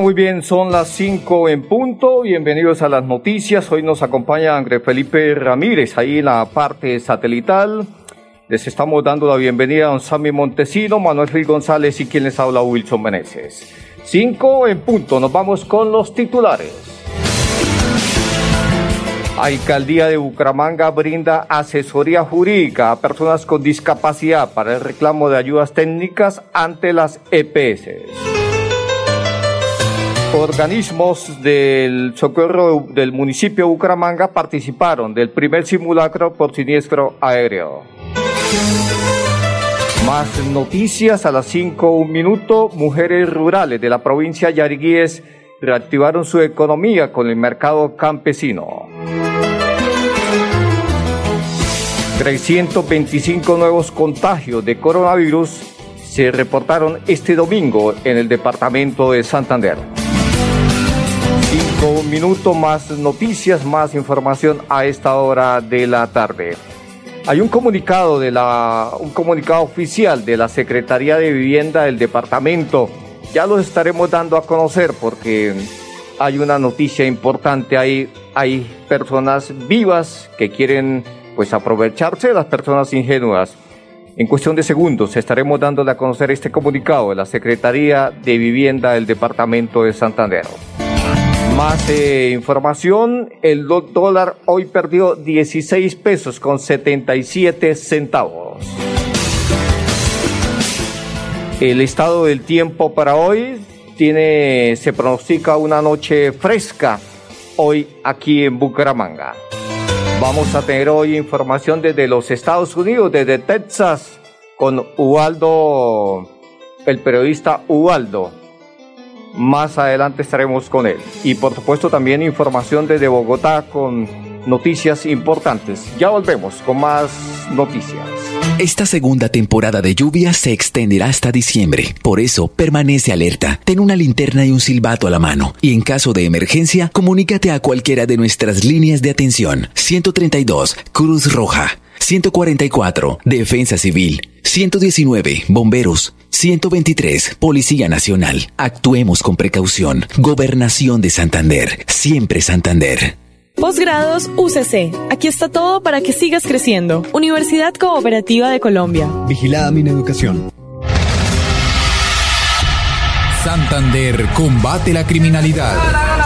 Muy bien, son las 5 en punto. Bienvenidos a las noticias. Hoy nos acompaña André Felipe Ramírez, ahí en la parte satelital. Les estamos dando la bienvenida a don Sammy Montesino, Manuel Gil González y quien les habla Wilson Meneses. 5 en punto, nos vamos con los titulares. Alcaldía de Bucaramanga brinda asesoría jurídica a personas con discapacidad para el reclamo de ayudas técnicas ante las EPS organismos del socorro del municipio de Bucaramanga participaron del primer simulacro por siniestro aéreo. Más noticias a las 5 un minuto. Mujeres rurales de la provincia de Yariguíes reactivaron su economía con el mercado campesino. 325 nuevos contagios de coronavirus se reportaron este domingo en el departamento de Santander. Cinco minutos más noticias, más información a esta hora de la tarde. Hay un comunicado de la, un comunicado oficial de la Secretaría de Vivienda del departamento. Ya lo estaremos dando a conocer porque hay una noticia importante ahí. Hay personas vivas que quieren pues aprovecharse de las personas ingenuas. En cuestión de segundos estaremos dándole a conocer este comunicado de la Secretaría de Vivienda del Departamento de Santander. Más eh, información, el dólar hoy perdió 16 pesos con 77 centavos. El estado del tiempo para hoy tiene, se pronostica una noche fresca hoy aquí en Bucaramanga. Vamos a tener hoy información desde los Estados Unidos, desde Texas, con Ubaldo, el periodista Ubaldo. Más adelante estaremos con él. Y por supuesto también información desde Bogotá con noticias importantes. Ya volvemos con más noticias. Esta segunda temporada de lluvia se extenderá hasta diciembre. Por eso, permanece alerta. Ten una linterna y un silbato a la mano. Y en caso de emergencia, comunícate a cualquiera de nuestras líneas de atención. 132, Cruz Roja. 144, Defensa Civil. 119, Bomberos. 123, Policía Nacional. Actuemos con precaución. Gobernación de Santander. Siempre Santander. Posgrados UCC. Aquí está todo para que sigas creciendo. Universidad Cooperativa de Colombia. Vigilada mi educación. Santander combate la criminalidad.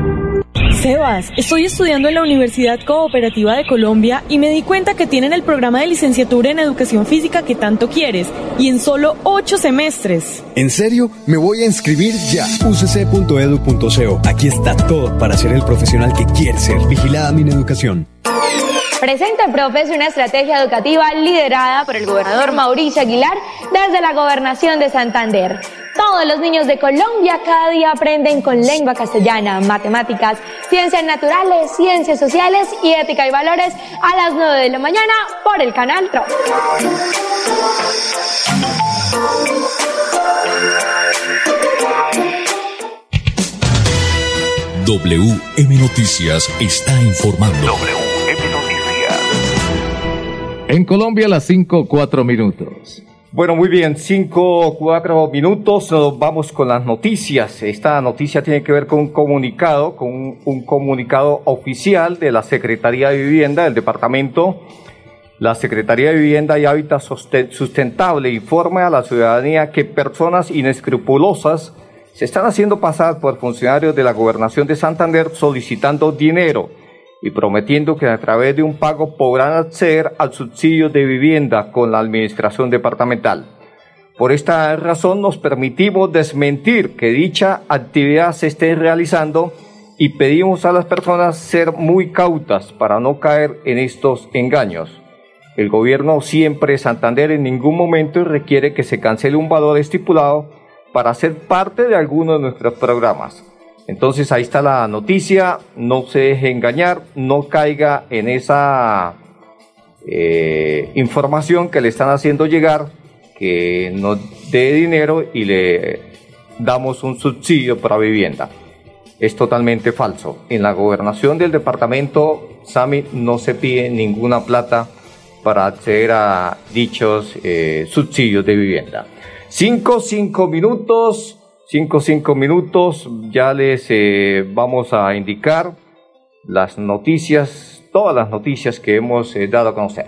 Sebas, estoy estudiando en la Universidad Cooperativa de Colombia y me di cuenta que tienen el programa de licenciatura en educación física que tanto quieres y en solo ocho semestres. ¿En serio? Me voy a inscribir ya. ucc.edu.co. Aquí está todo para ser el profesional que quieres ser. Vigilada mi educación. Presenta Profes una estrategia educativa liderada por el gobernador Mauricio Aguilar desde la gobernación de Santander. Todos los niños de Colombia cada día aprenden con lengua castellana, matemáticas, ciencias naturales, ciencias sociales y ética y valores a las 9 de la mañana por el canal TRO. WM Noticias está informando. En Colombia las 5, 4 minutos. Bueno, muy bien, 5, 4 minutos, vamos con las noticias. Esta noticia tiene que ver con un comunicado, con un, un comunicado oficial de la Secretaría de Vivienda del departamento. La Secretaría de Vivienda y Hábitat Sustentable informa a la ciudadanía que personas inescrupulosas se están haciendo pasar por funcionarios de la Gobernación de Santander solicitando dinero y prometiendo que a través de un pago podrán acceder al subsidio de vivienda con la administración departamental. Por esta razón nos permitimos desmentir que dicha actividad se esté realizando y pedimos a las personas ser muy cautas para no caer en estos engaños. El gobierno siempre Santander en ningún momento requiere que se cancele un valor estipulado para ser parte de alguno de nuestros programas. Entonces ahí está la noticia, no se deje engañar, no caiga en esa eh, información que le están haciendo llegar, que nos dé dinero y le damos un subsidio para vivienda. Es totalmente falso. En la gobernación del departamento Sami no se pide ninguna plata para acceder a dichos eh, subsidios de vivienda. Cinco, cinco minutos. 5, 5 minutos, ya les eh, vamos a indicar las noticias, todas las noticias que hemos eh, dado a conocer.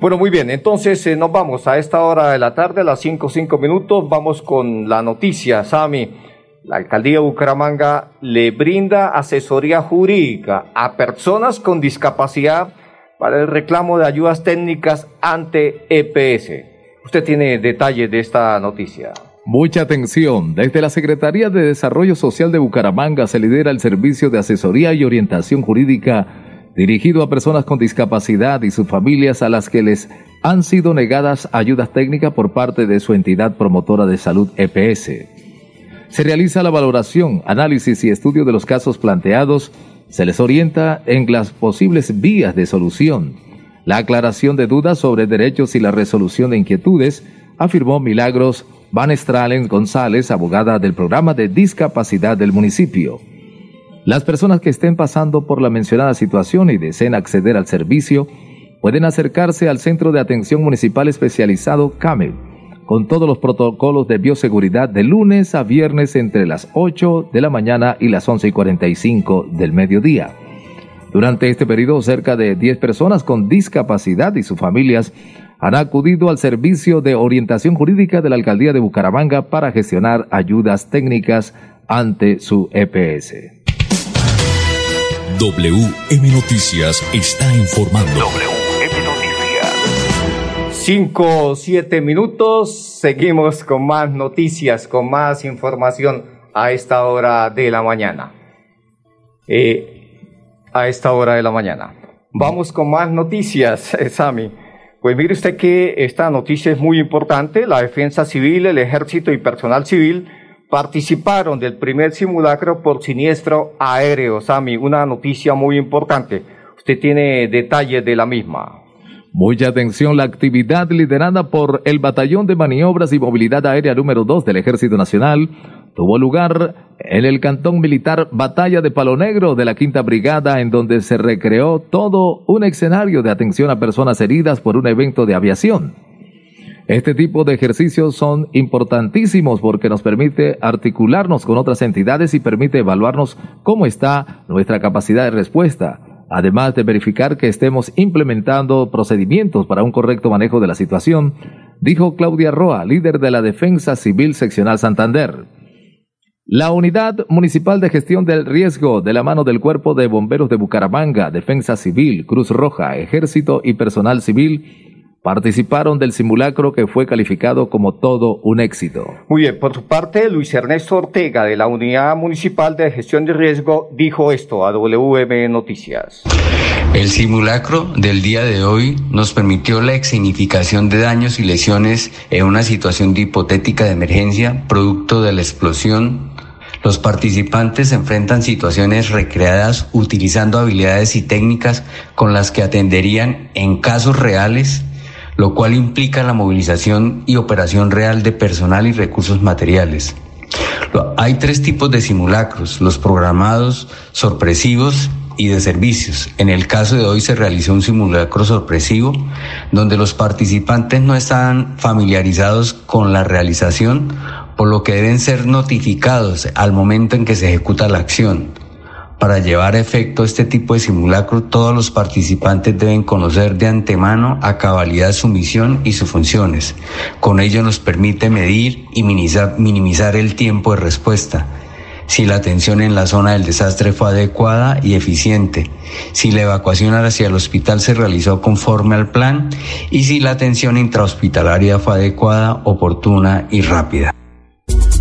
Bueno, muy bien, entonces eh, nos vamos a esta hora de la tarde, a las 5, 5 minutos, vamos con la noticia, Sami. La alcaldía de Bucaramanga le brinda asesoría jurídica a personas con discapacidad para el reclamo de ayudas técnicas ante EPS. Usted tiene detalles de esta noticia. Mucha atención. Desde la Secretaría de Desarrollo Social de Bucaramanga se lidera el servicio de asesoría y orientación jurídica dirigido a personas con discapacidad y sus familias a las que les han sido negadas ayudas técnicas por parte de su entidad promotora de salud EPS. Se realiza la valoración, análisis y estudio de los casos planteados, se les orienta en las posibles vías de solución, la aclaración de dudas sobre derechos y la resolución de inquietudes, afirmó Milagros Van Estralen González, abogada del programa de discapacidad del municipio. Las personas que estén pasando por la mencionada situación y deseen acceder al servicio pueden acercarse al Centro de Atención Municipal Especializado CAMEL, con todos los protocolos de bioseguridad de lunes a viernes entre las 8 de la mañana y las 11 y 45 del mediodía. Durante este periodo, cerca de 10 personas con discapacidad y sus familias han acudido al servicio de orientación jurídica de la alcaldía de Bucaramanga para gestionar ayudas técnicas ante su EPS. WM Noticias está informando. WM Noticias. Cinco, siete minutos. Seguimos con más noticias, con más información a esta hora de la mañana. Eh, a esta hora de la mañana. Vamos con más noticias, Sami. Pues mire usted que esta noticia es muy importante. La defensa civil, el ejército y personal civil participaron del primer simulacro por siniestro aéreo. Sami, una noticia muy importante. Usted tiene detalles de la misma. Mucha atención, la actividad liderada por el Batallón de Maniobras y Movilidad Aérea número 2 del Ejército Nacional tuvo lugar en el cantón militar Batalla de Palo Negro de la Quinta Brigada, en donde se recreó todo un escenario de atención a personas heridas por un evento de aviación. Este tipo de ejercicios son importantísimos porque nos permite articularnos con otras entidades y permite evaluarnos cómo está nuestra capacidad de respuesta, además de verificar que estemos implementando procedimientos para un correcto manejo de la situación, dijo Claudia Roa, líder de la Defensa Civil Seccional Santander. La Unidad Municipal de Gestión del Riesgo, de la mano del Cuerpo de Bomberos de Bucaramanga, Defensa Civil, Cruz Roja, Ejército y Personal Civil, participaron del simulacro que fue calificado como todo un éxito. Muy bien, por su parte, Luis Ernesto Ortega, de la Unidad Municipal de Gestión de Riesgo, dijo esto a WM Noticias. El simulacro del día de hoy nos permitió la exignificación de daños y lesiones en una situación de hipotética de emergencia producto de la explosión los participantes enfrentan situaciones recreadas utilizando habilidades y técnicas con las que atenderían en casos reales, lo cual implica la movilización y operación real de personal y recursos materiales. Hay tres tipos de simulacros, los programados, sorpresivos y de servicios. En el caso de hoy se realizó un simulacro sorpresivo donde los participantes no estaban familiarizados con la realización por lo que deben ser notificados al momento en que se ejecuta la acción. Para llevar a efecto este tipo de simulacro, todos los participantes deben conocer de antemano a cabalidad su misión y sus funciones. Con ello nos permite medir y minimizar, el tiempo de respuesta. si la atención en la zona del desastre fue adecuada y eficiente, si la evacuación hacia el hospital se realizó conforme al plan y si la atención intrahospitalaria fue adecuada, oportuna y rápida.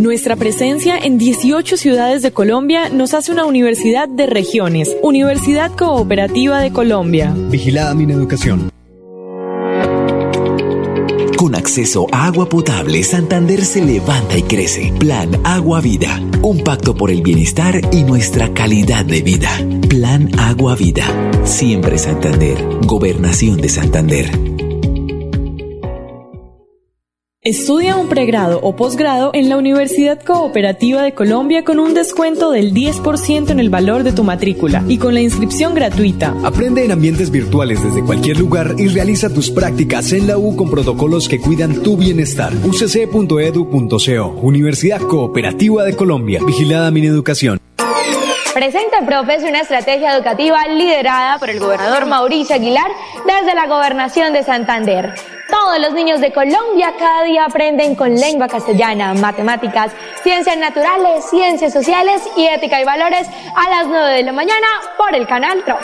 Nuestra presencia en 18 ciudades de Colombia nos hace una universidad de regiones, Universidad Cooperativa de Colombia. Vigilada mi educación. Con acceso a agua potable, Santander se levanta y crece. Plan Agua Vida. Un pacto por el bienestar y nuestra calidad de vida. Plan Agua Vida. Siempre Santander. Gobernación de Santander. Estudia un pregrado o posgrado en la Universidad Cooperativa de Colombia con un descuento del 10% en el valor de tu matrícula y con la inscripción gratuita. Aprende en ambientes virtuales desde cualquier lugar y realiza tus prácticas en la U con protocolos que cuidan tu bienestar. ucc.edu.co Universidad Cooperativa de Colombia. Vigilada mi educación. Presenta Profes una estrategia educativa liderada por el gobernador Mauricio Aguilar desde la gobernación de Santander. Todos los niños de Colombia cada día aprenden con lengua castellana, matemáticas, ciencias naturales, ciencias sociales y ética y valores a las 9 de la mañana por el canal TRO.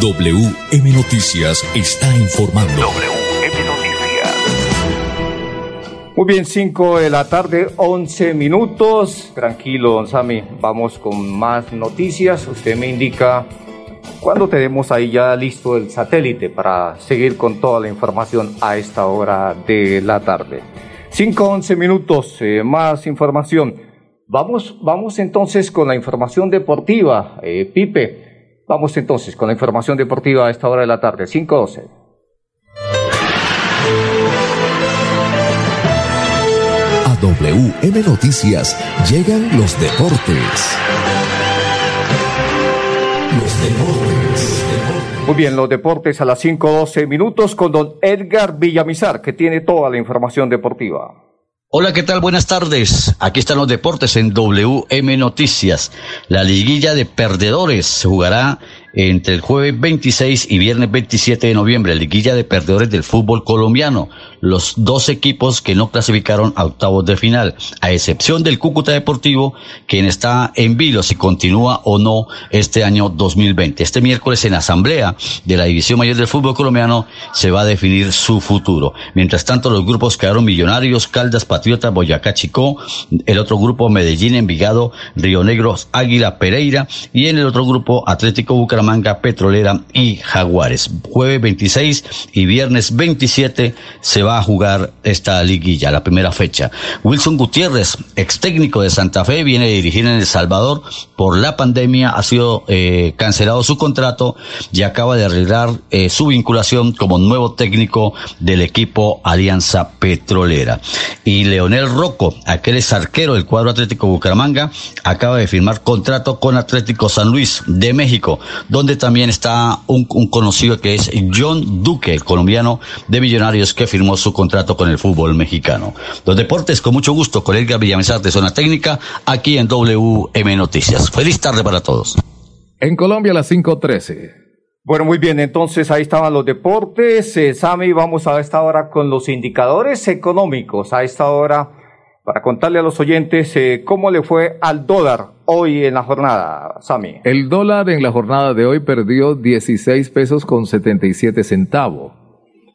WM Noticias está informando. Muy bien, 5 de la tarde, 11 minutos. Tranquilo, don Sami, vamos con más noticias. Usted me indica cuándo tenemos ahí ya listo el satélite para seguir con toda la información a esta hora de la tarde. 5, 11 minutos, eh, más información. Vamos, vamos entonces con la información deportiva, eh, Pipe. Vamos entonces con la información deportiva a esta hora de la tarde, 5, 12. WM Noticias llegan los deportes. Los deportes. Muy bien, los deportes a las 5.12 minutos con don Edgar Villamizar, que tiene toda la información deportiva. Hola, ¿qué tal? Buenas tardes. Aquí están los deportes en WM Noticias. La liguilla de perdedores se jugará entre el jueves 26 y viernes 27 de noviembre, liguilla de perdedores del fútbol colombiano. Los dos equipos que no clasificaron a octavos de final, a excepción del Cúcuta Deportivo, quien está en vilo si continúa o no este año 2020. Este miércoles en asamblea de la División Mayor del Fútbol Colombiano se va a definir su futuro. Mientras tanto, los grupos quedaron Millonarios, Caldas, Patriota, Boyacá, Chicó, el otro grupo Medellín, Envigado, Río Negro, Águila, Pereira y en el otro grupo Atlético Bucaramanga Manga Petrolera y Jaguares. Jueves 26 y viernes 27 se va a jugar esta liguilla, la primera fecha. Wilson Gutiérrez, ex técnico de Santa Fe, viene a dirigir en El Salvador. Por la pandemia ha sido eh, cancelado su contrato y acaba de arreglar eh, su vinculación como nuevo técnico del equipo Alianza Petrolera. Y Leonel Rocco, aquel es arquero del cuadro Atlético Bucaramanga, acaba de firmar contrato con Atlético San Luis de México, donde también está un, conocido que es John Duque, el colombiano de Millonarios que firmó su contrato con el fútbol mexicano. Los deportes, con mucho gusto, con Edgar Villamizar de Zona Técnica, aquí en WM Noticias. Feliz tarde para todos. En Colombia, a las 5.13. Bueno, muy bien, entonces ahí estaban los deportes. Eh, Sami, vamos a esta hora con los indicadores económicos. A esta hora para contarle a los oyentes eh, cómo le fue al dólar hoy en la jornada, Sami. El dólar en la jornada de hoy perdió 16 pesos con 77 centavos.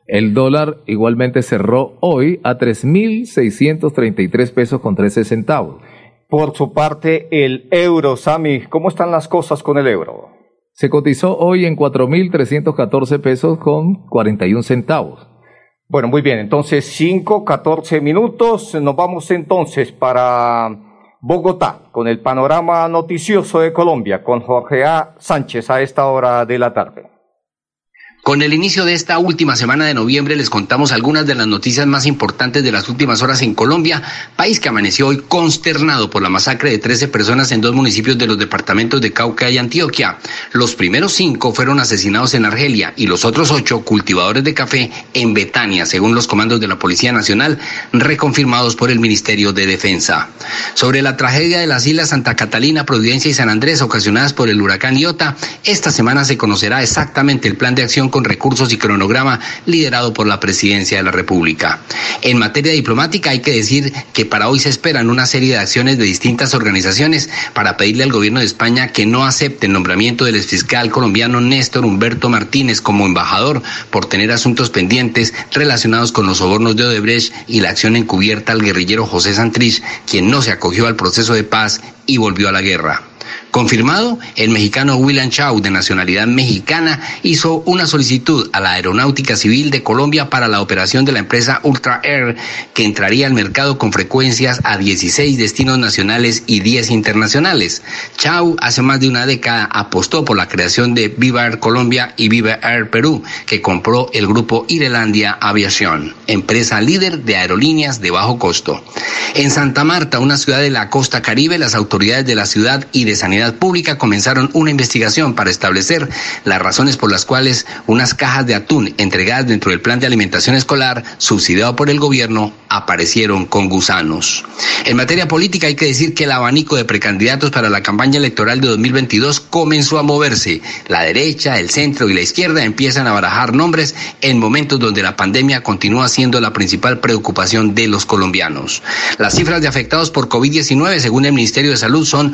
El dólar igualmente cerró hoy a 3.633 pesos con 13 centavos. Por su parte, el euro, Sami, ¿cómo están las cosas con el euro? Se cotizó hoy en 4.314 pesos con 41 centavos. Bueno, muy bien, entonces 5, 14 minutos. Nos vamos entonces para Bogotá con el panorama noticioso de Colombia con Jorge A. Sánchez a esta hora de la tarde. Con el inicio de esta última semana de noviembre les contamos algunas de las noticias más importantes de las últimas horas en Colombia, país que amaneció hoy consternado por la masacre de 13 personas en dos municipios de los departamentos de Cauca y Antioquia. Los primeros cinco fueron asesinados en Argelia y los otros ocho cultivadores de café en Betania, según los comandos de la Policía Nacional, reconfirmados por el Ministerio de Defensa. Sobre la tragedia de las islas Santa Catalina, Providencia y San Andrés ocasionadas por el huracán Iota, esta semana se conocerá exactamente el plan de acción con recursos y cronograma liderado por la Presidencia de la República. En materia diplomática hay que decir que para hoy se esperan una serie de acciones de distintas organizaciones para pedirle al gobierno de España que no acepte el nombramiento del exfiscal colombiano Néstor Humberto Martínez como embajador por tener asuntos pendientes relacionados con los sobornos de Odebrecht y la acción encubierta al guerrillero José Santrich, quien no se acogió al proceso de paz y volvió a la guerra. Confirmado, el mexicano William Chau, de nacionalidad mexicana, hizo una solicitud a la Aeronáutica Civil de Colombia para la operación de la empresa Ultra Air, que entraría al mercado con frecuencias a 16 destinos nacionales y 10 internacionales. Chau hace más de una década apostó por la creación de Viva Air Colombia y Viva Air Perú, que compró el grupo Irelandia Aviación, empresa líder de aerolíneas de bajo costo. En Santa Marta, una ciudad de la costa caribe, las autoridades de la ciudad y de Sanidad Pública comenzaron una investigación para establecer las razones por las cuales unas cajas de atún entregadas dentro del plan de alimentación escolar subsidiado por el gobierno aparecieron con gusanos. En materia política hay que decir que el abanico de precandidatos para la campaña electoral de 2022 comenzó a moverse. La derecha, el centro y la izquierda empiezan a barajar nombres en momentos donde la pandemia continúa siendo la principal preocupación de los colombianos. Las cifras de afectados por COVID-19 según el Ministerio de Salud son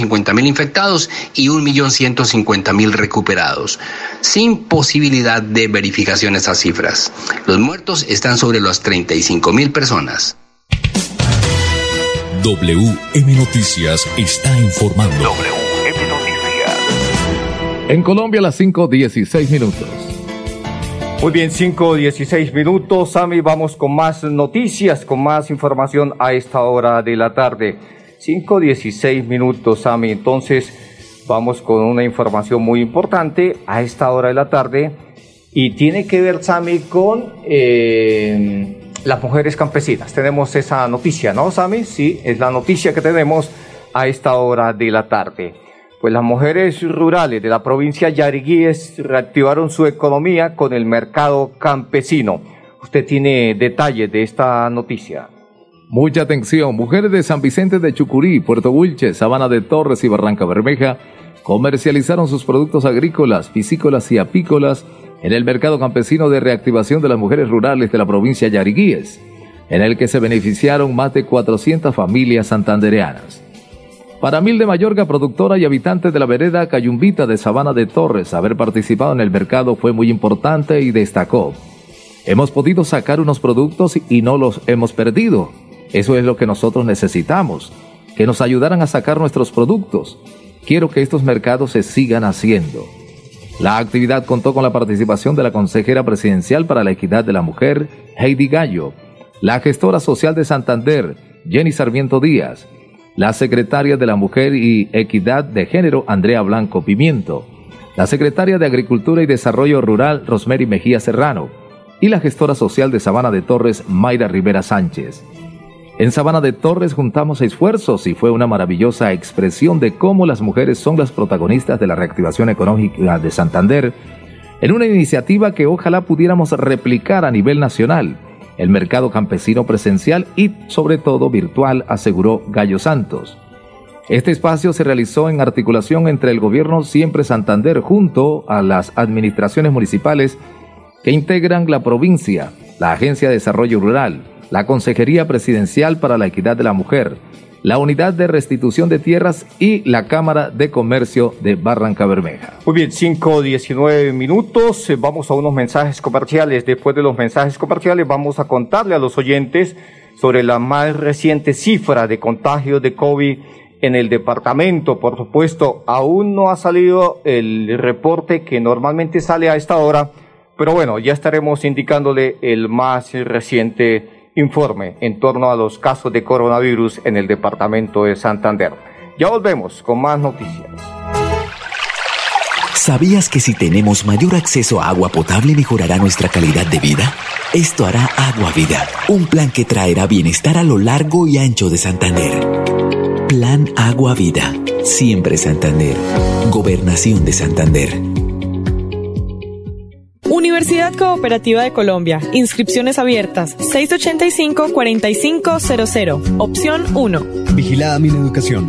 1.250.000 infectados y 1.150.000 recuperados, sin posibilidad de verificación esas cifras. Los muertos están sobre los 30 mil personas. WM Noticias está informando. WM Noticias. En Colombia a las 5.16 minutos. Muy bien, 5.16 minutos. Sami, vamos con más noticias, con más información a esta hora de la tarde. 5.16 minutos, Sami. Entonces, vamos con una información muy importante a esta hora de la tarde. Y tiene que ver, Sami, con eh, las mujeres campesinas. Tenemos esa noticia, ¿no, Sami? Sí, es la noticia que tenemos a esta hora de la tarde. Pues las mujeres rurales de la provincia de Yariguíes reactivaron su economía con el mercado campesino. Usted tiene detalles de esta noticia. Mucha atención, mujeres de San Vicente de Chucurí, Puerto Wilche, Sabana de Torres y Barranca Bermeja comercializaron sus productos agrícolas, piscícolas y apícolas en el mercado campesino de reactivación de las mujeres rurales de la provincia de Yariguíes, en el que se beneficiaron más de 400 familias santandereanas. Para Mil de Mayorga, productora y habitante de la vereda Cayumbita de Sabana de Torres, haber participado en el mercado fue muy importante y destacó. Hemos podido sacar unos productos y no los hemos perdido. Eso es lo que nosotros necesitamos, que nos ayudaran a sacar nuestros productos. Quiero que estos mercados se sigan haciendo. La actividad contó con la participación de la consejera presidencial para la equidad de la mujer, Heidi Gallo, la gestora social de Santander, Jenny Sarmiento Díaz, la secretaria de la Mujer y Equidad de Género, Andrea Blanco Pimiento, la secretaria de Agricultura y Desarrollo Rural, Rosemary Mejía Serrano, y la gestora social de Sabana de Torres, Mayra Rivera Sánchez. En Sabana de Torres juntamos esfuerzos y fue una maravillosa expresión de cómo las mujeres son las protagonistas de la reactivación económica de Santander, en una iniciativa que ojalá pudiéramos replicar a nivel nacional, el mercado campesino presencial y sobre todo virtual, aseguró Gallo Santos. Este espacio se realizó en articulación entre el gobierno Siempre Santander junto a las administraciones municipales que integran la provincia, la Agencia de Desarrollo Rural, la Consejería Presidencial para la Equidad de la Mujer, la Unidad de Restitución de Tierras y la Cámara de Comercio de Barranca Bermeja. Muy bien, 5.19 minutos. Eh, Vamos a unos mensajes comerciales. Después de los mensajes comerciales vamos a contarle a los oyentes sobre la más reciente cifra de contagios de COVID en el departamento. Por supuesto, aún no ha salido el reporte que normalmente sale a esta hora, pero bueno, ya estaremos indicándole el más reciente informe en torno a los casos de coronavirus en el departamento de Santander. Ya volvemos con más noticias. ¿Sabías que si tenemos mayor acceso a agua potable mejorará nuestra calidad de vida? Esto hará Agua Vida, un plan que traerá bienestar a lo largo y ancho de Santander. Plan Agua Vida, siempre Santander. Gobernación de Santander. Universidad Cooperativa de Colombia. Inscripciones abiertas. 685-4500. Opción 1. Vigilada mi educación.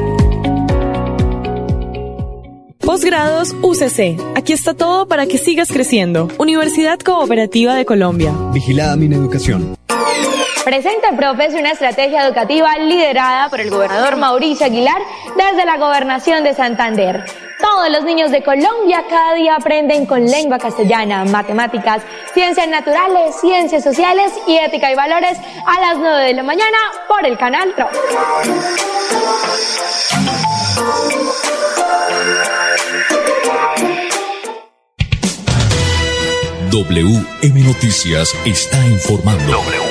Posgrados UCC. Aquí está todo para que sigas creciendo. Universidad Cooperativa de Colombia. Vigilada mi educación. Presenta Profes una estrategia educativa liderada por el gobernador Mauricio Aguilar desde la gobernación de Santander. Todos los niños de Colombia cada día aprenden con lengua castellana, matemáticas, ciencias naturales, ciencias sociales y ética y valores a las 9 de la mañana por el canal TRO. WM Noticias está informando.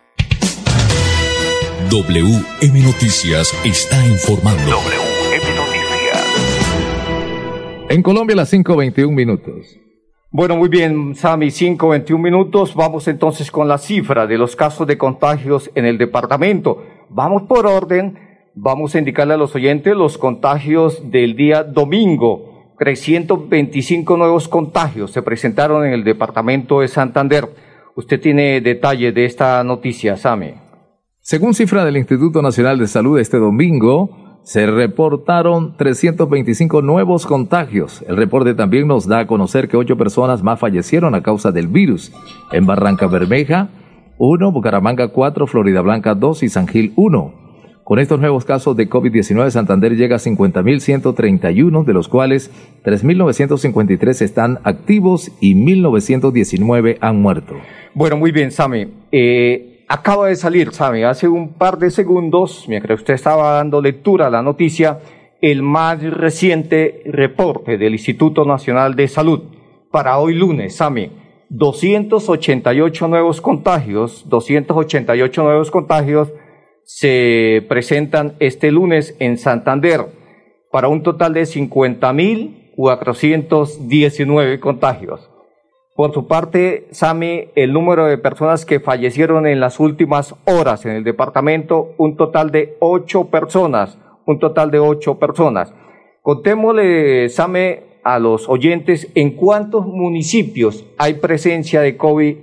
WM Noticias está informando. WM Noticias. En Colombia las 5.21 minutos. Bueno, muy bien, Sami, 5.21 minutos. Vamos entonces con la cifra de los casos de contagios en el departamento. Vamos por orden. Vamos a indicarle a los oyentes los contagios del día domingo. 325 nuevos contagios se presentaron en el departamento de Santander. Usted tiene detalle de esta noticia, Sami. Según cifra del Instituto Nacional de Salud este domingo, se reportaron 325 nuevos contagios. El reporte también nos da a conocer que ocho personas más fallecieron a causa del virus. En Barranca Bermeja, 1, Bucaramanga 4, Florida Blanca 2 y San Gil 1. Con estos nuevos casos de COVID-19, Santander llega a 50.131, de los cuales 3.953 están activos y 1.919 han muerto. Bueno, muy bien, Sami. Eh, acaba de salir, sabe, hace un par de segundos, mientras usted estaba dando lectura a la noticia, el más reciente reporte del Instituto Nacional de Salud para hoy lunes, Sami. 288 nuevos contagios, 288 nuevos contagios se presentan este lunes en Santander para un total de 50.419 contagios. Por su parte, Sami, el número de personas que fallecieron en las últimas horas en el departamento, un total de ocho personas, un total de ocho personas. Contémosle, Same, a los oyentes en cuántos municipios hay presencia de COVID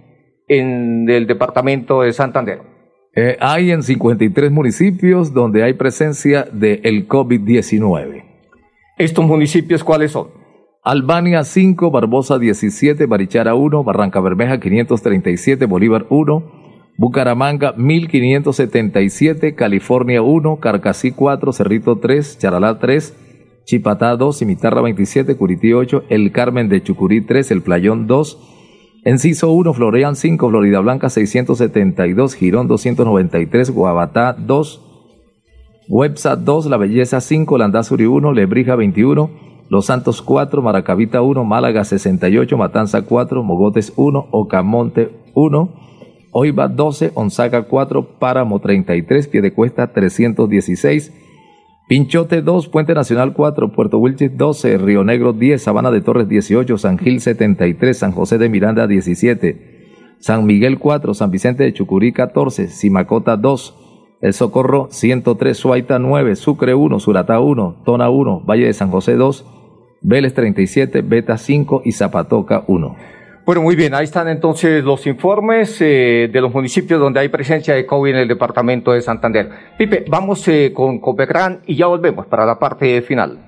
en el departamento de Santander. Eh, hay en 53 municipios donde hay presencia del el COVID-19. ¿Estos municipios cuáles son? Albania 5, Barbosa 17, Barichara 1, Barranca Bermeja 537, Bolívar 1, Bucaramanga 1577, California 1, Carcasí 4, Cerrito 3, Charalá 3, Chipatá 2, Cimitarra 27, Curití 8, El Carmen de Chucurí 3, El Playón 2, Enciso 1, Florean 5, Florida Blanca 672, Girón 293, Guabatá 2, Websat 2, La Belleza 5, Landazuri 1, Lebrija 21, los Santos 4, Maracavita 1, Málaga 68, Matanza 4, Mogotes 1, Ocamonte 1, Oiva 12, Onzaga 4, Páramo 33, Piedecuesta 316, Pinchote 2, Puente Nacional 4, Puerto Wilches 12, Río Negro 10, Sabana de Torres 18, San Gil 73, San José de Miranda 17, San Miguel 4, San Vicente de Chucurí 14, Simacota 2, El Socorro 103, Suaita 9, Sucre 1, Suratá 1, Tona 1, Valle de San José 2, Vélez 37, Beta 5 y Zapatoca 1. Bueno, muy bien, ahí están entonces los informes eh, de los municipios donde hay presencia de COVID en el departamento de Santander. Pipe, vamos eh, con Copecran y ya volvemos para la parte final.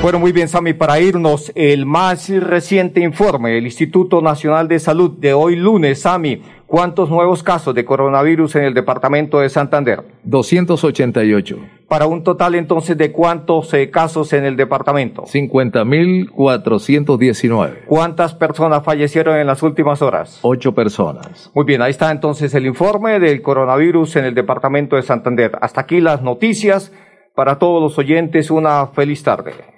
Bueno, muy bien, Sami, para irnos, el más reciente informe del Instituto Nacional de Salud de hoy lunes, Sami, ¿cuántos nuevos casos de coronavirus en el departamento de Santander? 288. Para un total entonces de cuántos eh, casos en el departamento? 50.419. ¿Cuántas personas fallecieron en las últimas horas? Ocho personas. Muy bien, ahí está entonces el informe del coronavirus en el departamento de Santander. Hasta aquí las noticias. Para todos los oyentes, una feliz tarde.